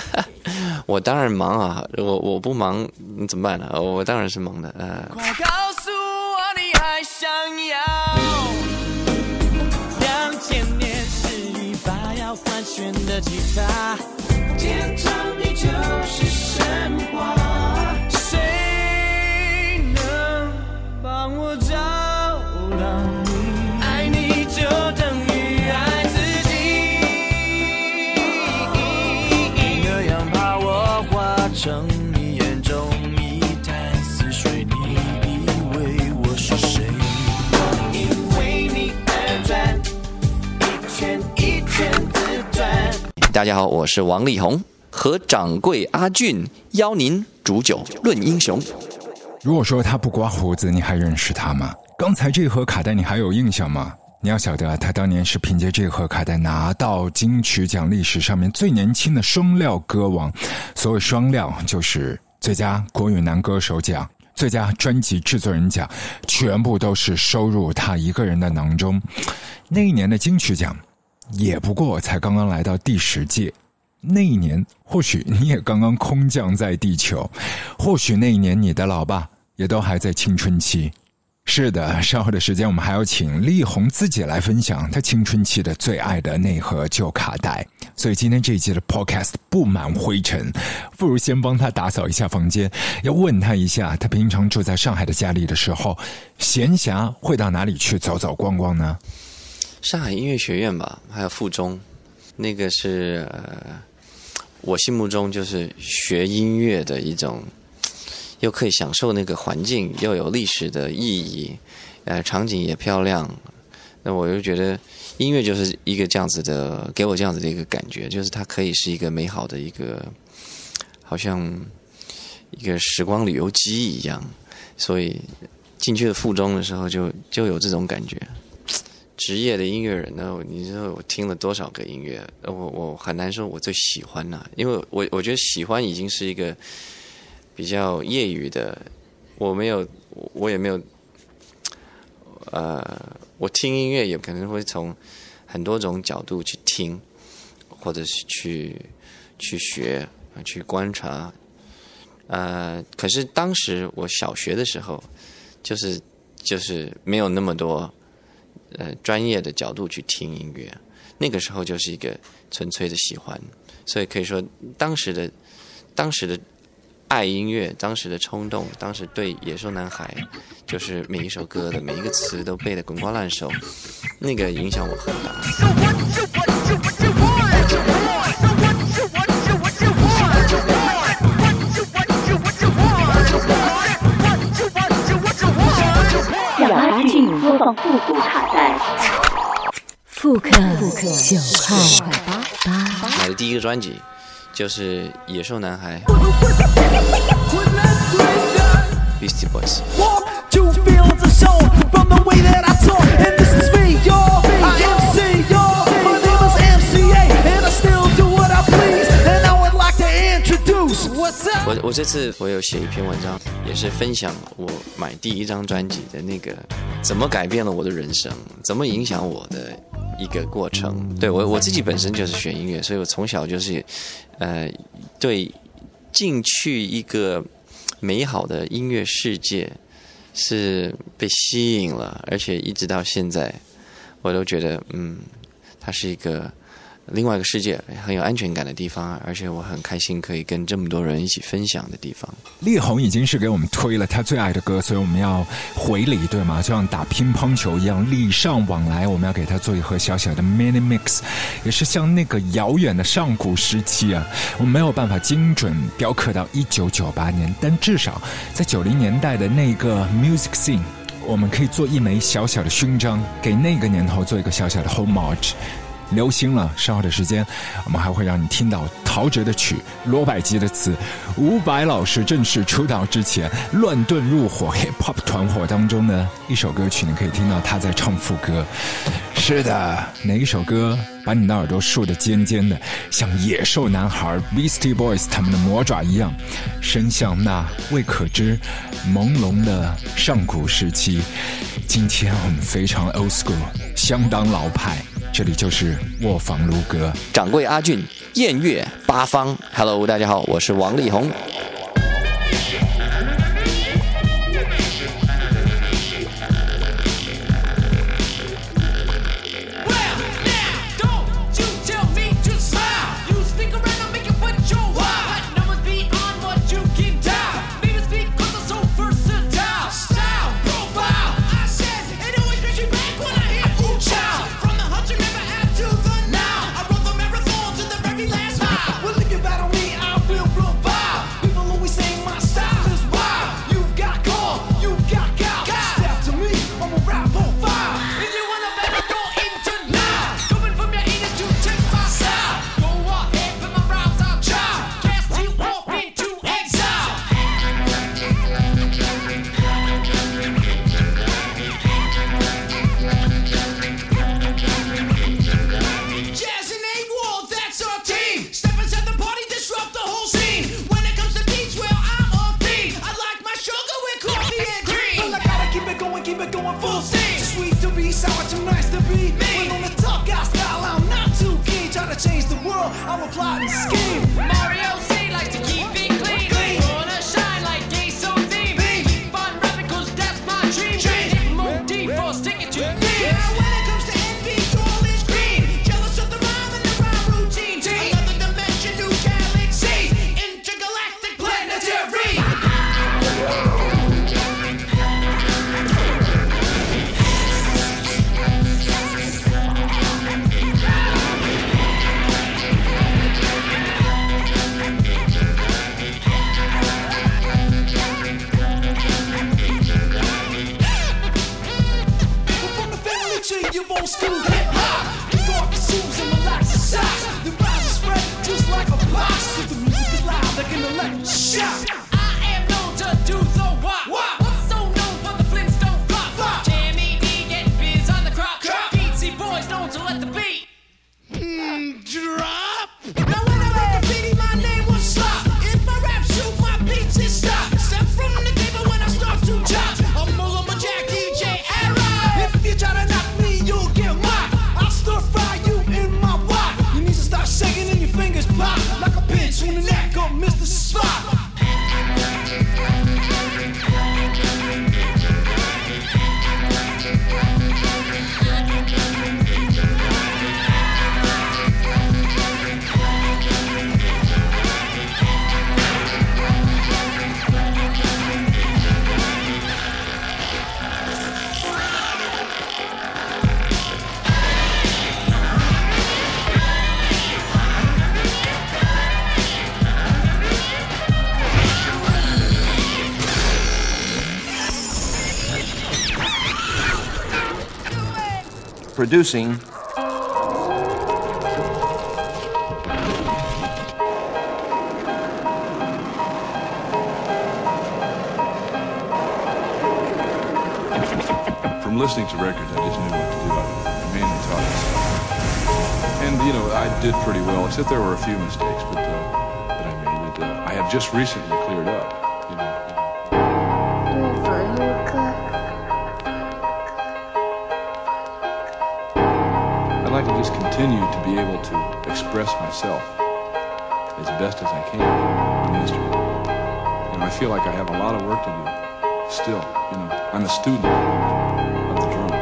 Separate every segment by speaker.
Speaker 1: 我当然忙啊，我我不忙你怎么办呢？我当然是忙的。呃。快告诉我你还想要两千年是一把要换弦的吉他，天长地久是大家好，我是王力宏，和掌柜阿俊邀您煮酒论英雄。
Speaker 2: 如果说他不刮胡子，你还认识他吗？刚才这盒卡带你还有印象吗？你要晓得，他当年是凭借这盒卡带拿到金曲奖历史上面最年轻的双料歌王。所谓双料，就是最佳国语男歌手奖、最佳专辑制作人奖，全部都是收入他一个人的囊中。那一年的金曲奖，也不过才刚刚来到第十届。那一年，或许你也刚刚空降在地球，或许那一年你的老爸也都还在青春期。是的，稍后的时间我们还要请力宏自己来分享他青春期的最爱的那盒旧卡带。所以今天这一集的 Podcast 布满灰尘，不如先帮他打扫一下房间。要问他一下，他平常住在上海的家里的时候，闲暇会到哪里去走走逛逛呢？
Speaker 1: 上海音乐学院吧，还有附中，那个是呃，我心目中就是学音乐的一种，又可以享受那个环境，又有历史的意义，呃，场景也漂亮。那我就觉得音乐就是一个这样子的，给我这样子的一个感觉，就是它可以是一个美好的一个，好像一个时光旅游机一样。所以进去的附中的时候，就就有这种感觉。职业的音乐人呢？你知道我听了多少个音乐？我我很难说我最喜欢呐，因为我我觉得喜欢已经是一个比较业余的，我没有，我也没有，呃，我听音乐也可能会从很多种角度去听，或者是去去学去观察，呃，可是当时我小学的时候，就是就是没有那么多。呃，专业的角度去听音乐，那个时候就是一个纯粹的喜欢，所以可以说当时的当时的爱音乐，当时的冲动，当时对《野兽男孩》就是每一首歌的每一个词都背得滚瓜烂熟，那个影响我很大。
Speaker 3: 播放复古卡带，复刻九块八八。
Speaker 1: 买的第一个专辑就是《野兽男孩》，Beastie Boys。我这次我有写一篇文章，也是分享我买第一张专辑的那个怎么改变了我的人生，怎么影响我的一个过程。对我我自己本身就是学音乐，所以我从小就是呃对进去一个美好的音乐世界是被吸引了，而且一直到现在我都觉得嗯，它是一个。另外一个世界，很有安全感的地方，而且我很开心可以跟这么多人一起分享的地方。
Speaker 2: 力宏已经是给我们推了他最爱的歌，所以我们要回礼，对吗？就像打乒乓球一样，礼尚往来。我们要给他做一盒小小的 mini mix，也是像那个遥远的上古时期啊，我们没有办法精准雕刻到一九九八年，但至少在九零年代的那个 music scene，我们可以做一枚小小的勋章，给那个年头做一个小小的 homage。流行了，稍后的时间，我们还会让你听到陶喆的曲、罗百吉的词。伍佰老师正式出道之前，乱炖入伙 hip hop 团伙当中的一首歌曲，你可以听到他在唱副歌。是的，哪一首歌把你的耳朵竖得尖尖的，像野兽男孩 Beastie Boys 他们的魔爪一样，伸向那未可知、朦胧的上古时期。今天我们非常 old school，相当老派。这里就是卧房如歌，
Speaker 4: 掌柜阿俊，艳月八方。Hello，大家好，我是王力宏。
Speaker 5: being
Speaker 4: green. But
Speaker 5: I gotta keep it going, keep it going full steam. Too sweet to be sour, too nice to be me. When on the top guy style, I'm not too keen. Try to change the world, I'm a plotting scheme.
Speaker 4: Mario.
Speaker 6: From listening to records, I just knew what to do. I mainly taught myself. And, you know, I did pretty well, except there were a few mistakes but, uh, that I made that uh, I have just recently cleared up. Continue to be able to express myself as best as I can in. And I feel like I have a lot of work to do still. You know, I'm a student of the drums.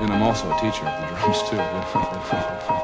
Speaker 6: And I'm also a teacher of the drums too.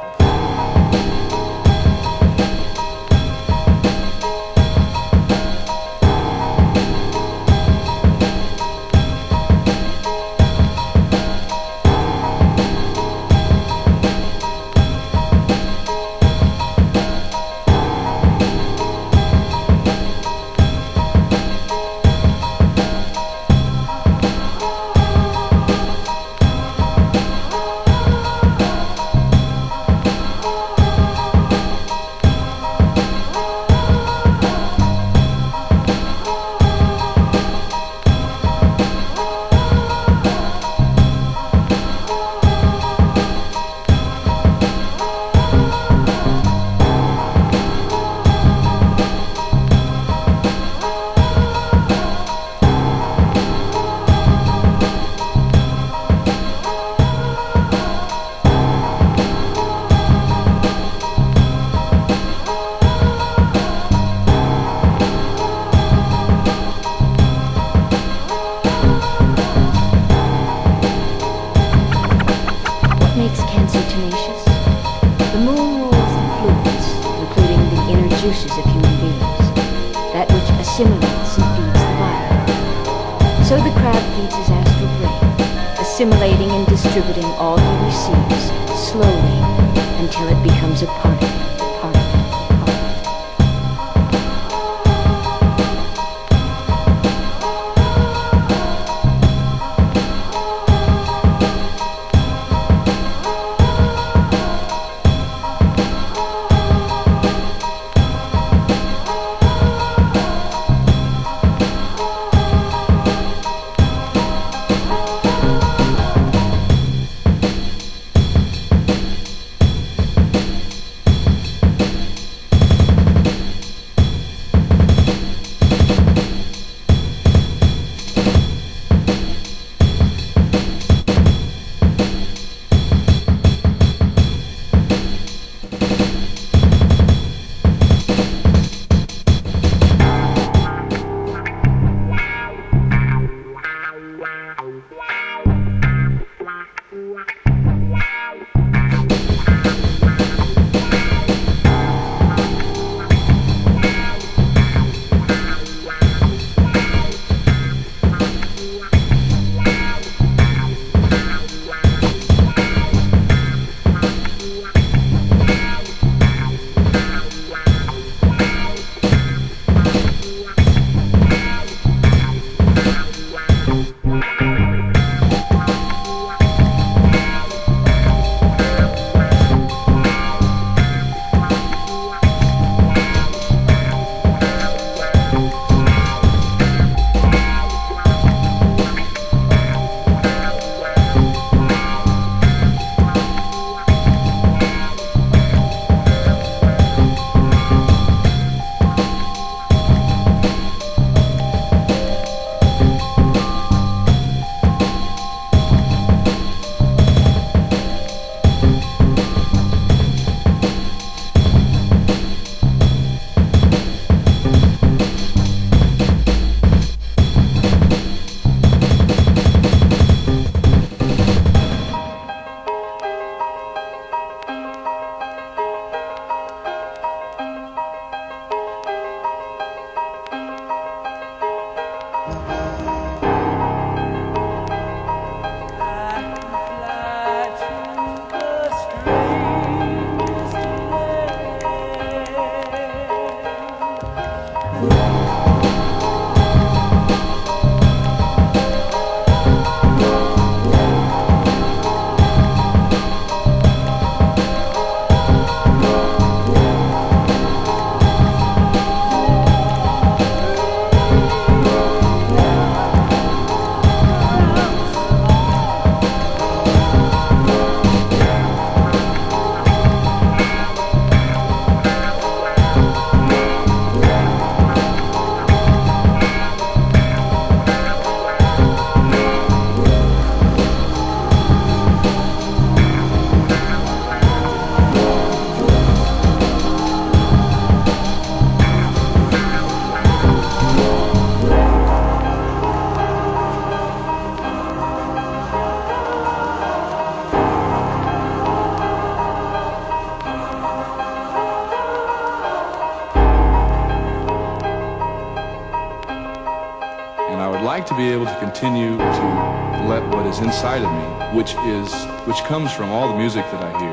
Speaker 6: continue to let what is inside of me, which is which comes from all the music that I hear,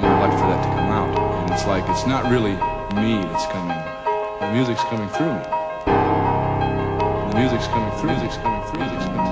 Speaker 6: know, I'd like for that to come out. And it's like it's not really me that's coming. The music's coming through me. The music's coming through. Music's coming through. Music's coming through.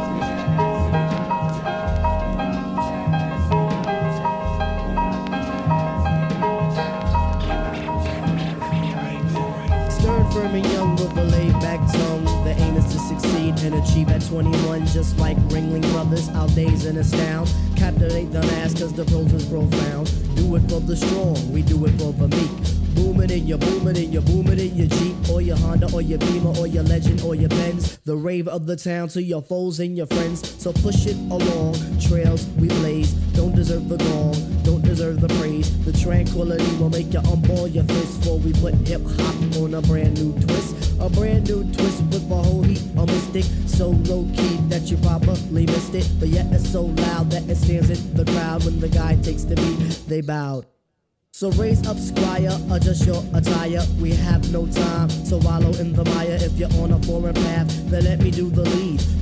Speaker 7: 21, just like Ringling Brothers. Our days in astound. Captivate the mass cause the prose is profound. Do it for the strong, we do it for the meek. Booming in your booming in your booming in your Jeep or your Honda or your Beamer or your Legend or your Benz. The rave of the town to your foes and your friends. So push it along. Trails we blaze. Don't deserve the gong. Don't deserve the praise. The tranquility will make you unball your fist before we put hip hop on a brand new twist. A brand new twist with a whole heap of mystic. So low key that you probably missed it. But yet it's so loud that it stands in the crowd when the guy takes the beat. They bowed. So raise up, squire, adjust your attire. We have no time to wallow in the mire. If you're on a foreign path, then let me do the lead.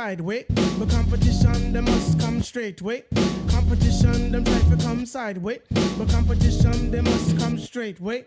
Speaker 8: To. But competition, them must come straight way. Competition, them try to come sideways. But competition, they must come straight way.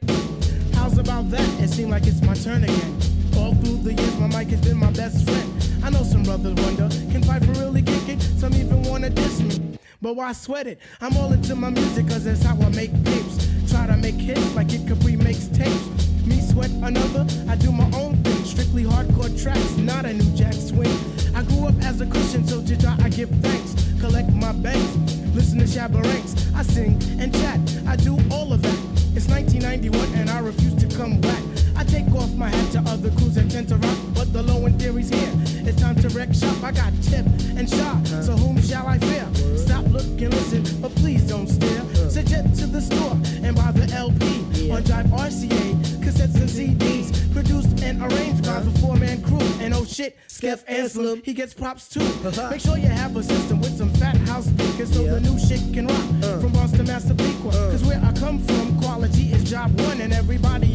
Speaker 8: How's about that? It seems like it's my turn again. All through the years, my mic has been my best friend. I know some brothers wonder, can Piper really kick it? Some even wanna diss me. But why sweat it? I'm all into my music, cause that's how I make tapes. Try to make hits like it Capri makes tapes. Me sweat another, I do my own thing. Strictly hardcore tracks, not a new jack swing. I grew up as a Christian, so to I give thanks. Collect my banks, listen to Shabba Ranks. I sing and chat, I do all of that. It's 1991 and I refuse to come back. I take off my hat to other crews that tend to rock, but the low end theory's here. It's time to wreck shop. I got tip and shot, so whom shall I fear? Stop, look, and listen, but please don't stare. Suggest to the store and buy the LP on Jive RCA, cassettes and CDs, produced and arranged by the four-man crew. And oh shit, Skeff Anselm, he gets props too. Uh-huh. Make sure you have a system with some fat house speakers so the new shit can rock. Uh. From Boston, Massapequa, uh. cause where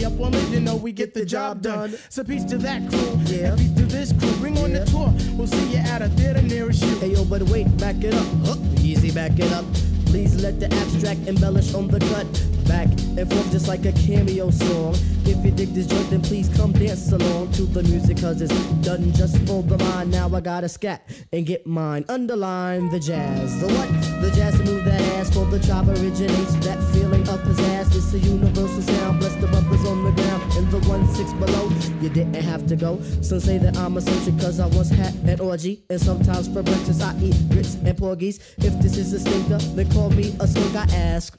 Speaker 8: up you know we get the job done. So peace to that crew,
Speaker 7: Yeah.
Speaker 8: and peace to this crew. Bring on the tour, we'll see you at a theater nearest you.
Speaker 7: Hey yo, but wait, back it up. Huh, easy, back it up. Please let the abstract embellish on the cut. Back and forth just like a cameo song. If you dig this joint, then please come dance along to the music, cause it's done just for the mind. Now I gotta scat and get mine. Underline the jazz. The what? The jazz to move that ass for the chop originates. That feeling of pizzazz. It's a universal sound. Bless the brothers on the ground in the one six below. You didn't have to go. Some say that I'm a eccentric cause I once had an orgy. And sometimes for breakfast I eat grits and porgies. If this is a stinker, then call me a skunk. I ask.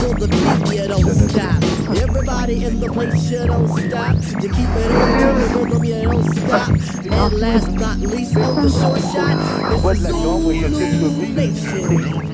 Speaker 7: Beat the beat, you don't stop. Everybody in the place, you don't stop. You keep it on to the rhythm, you don't stop. And last not least, on the short shot, it's Zulu Nation.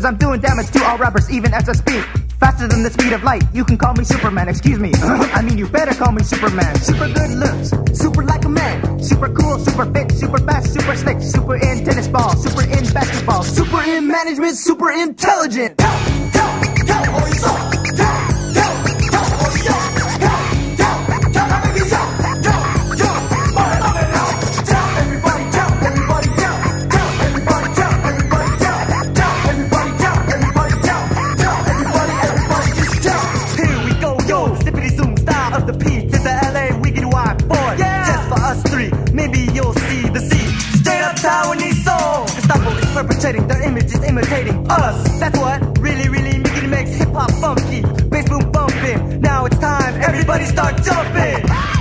Speaker 9: Cause I'm doing damage to all rappers even as I speak. Faster than the speed of light, you can call me Superman, excuse me. I mean, you better call me Superman. Super good looks, super like a man. Super cool, super fit, super fast, super slick, super in tennis ball, super in basketball, super in management, super intelligent. Here we us. That's what really, really making makes hip hop funky. Bass boom bumping. Now it's time, everybody start jumping.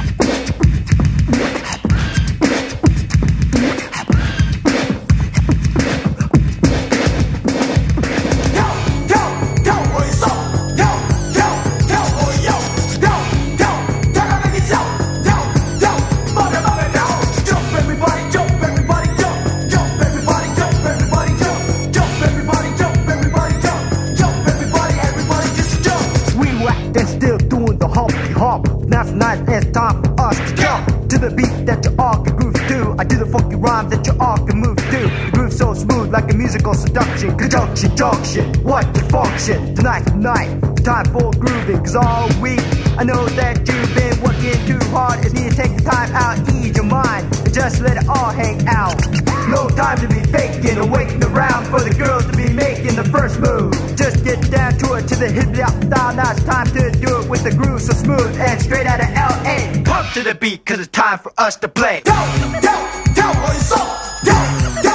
Speaker 10: physical seduction, conjunction, junction, what the function? Tonight, tonight, time for grooving, cause all week I know that you've been working too hard. It's need to take the time out, ease your mind, and just let it all hang out. No time to be faking or waiting around for the girls to be making the first move. Just get down to it, to the hip hop style. Now it's time to do it with the groove so smooth and straight out of LA. Pump to the beat, cause it's time for us to play. Yo, yo, yo, yo, yo.